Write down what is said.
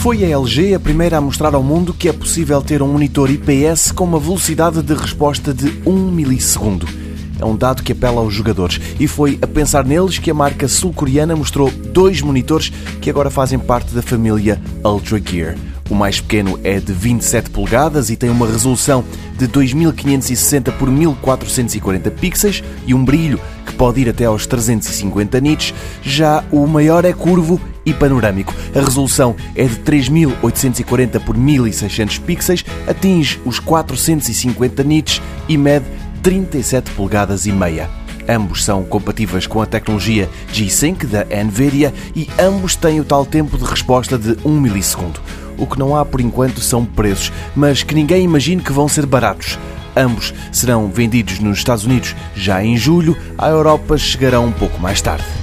Foi a LG a primeira a mostrar ao mundo que é possível ter um monitor IPS com uma velocidade de resposta de 1 milissegundo. É um dado que apela aos jogadores e foi a pensar neles que a marca sul-coreana mostrou dois monitores que agora fazem parte da família Ultra Gear. O mais pequeno é de 27 polegadas e tem uma resolução de 2560 por 1440 pixels e um brilho que pode ir até aos 350 nits. Já o maior é curvo e panorâmico. A resolução é de 3840 por 1600 pixels, atinge os 450 nits e mede 37 polegadas e meia. Ambos são compatíveis com a tecnologia G-Sync da Nvidia e ambos têm o tal tempo de resposta de 1 milissegundo. O que não há por enquanto são preços, mas que ninguém imagine que vão ser baratos. Ambos serão vendidos nos Estados Unidos já em julho, à Europa chegarão um pouco mais tarde.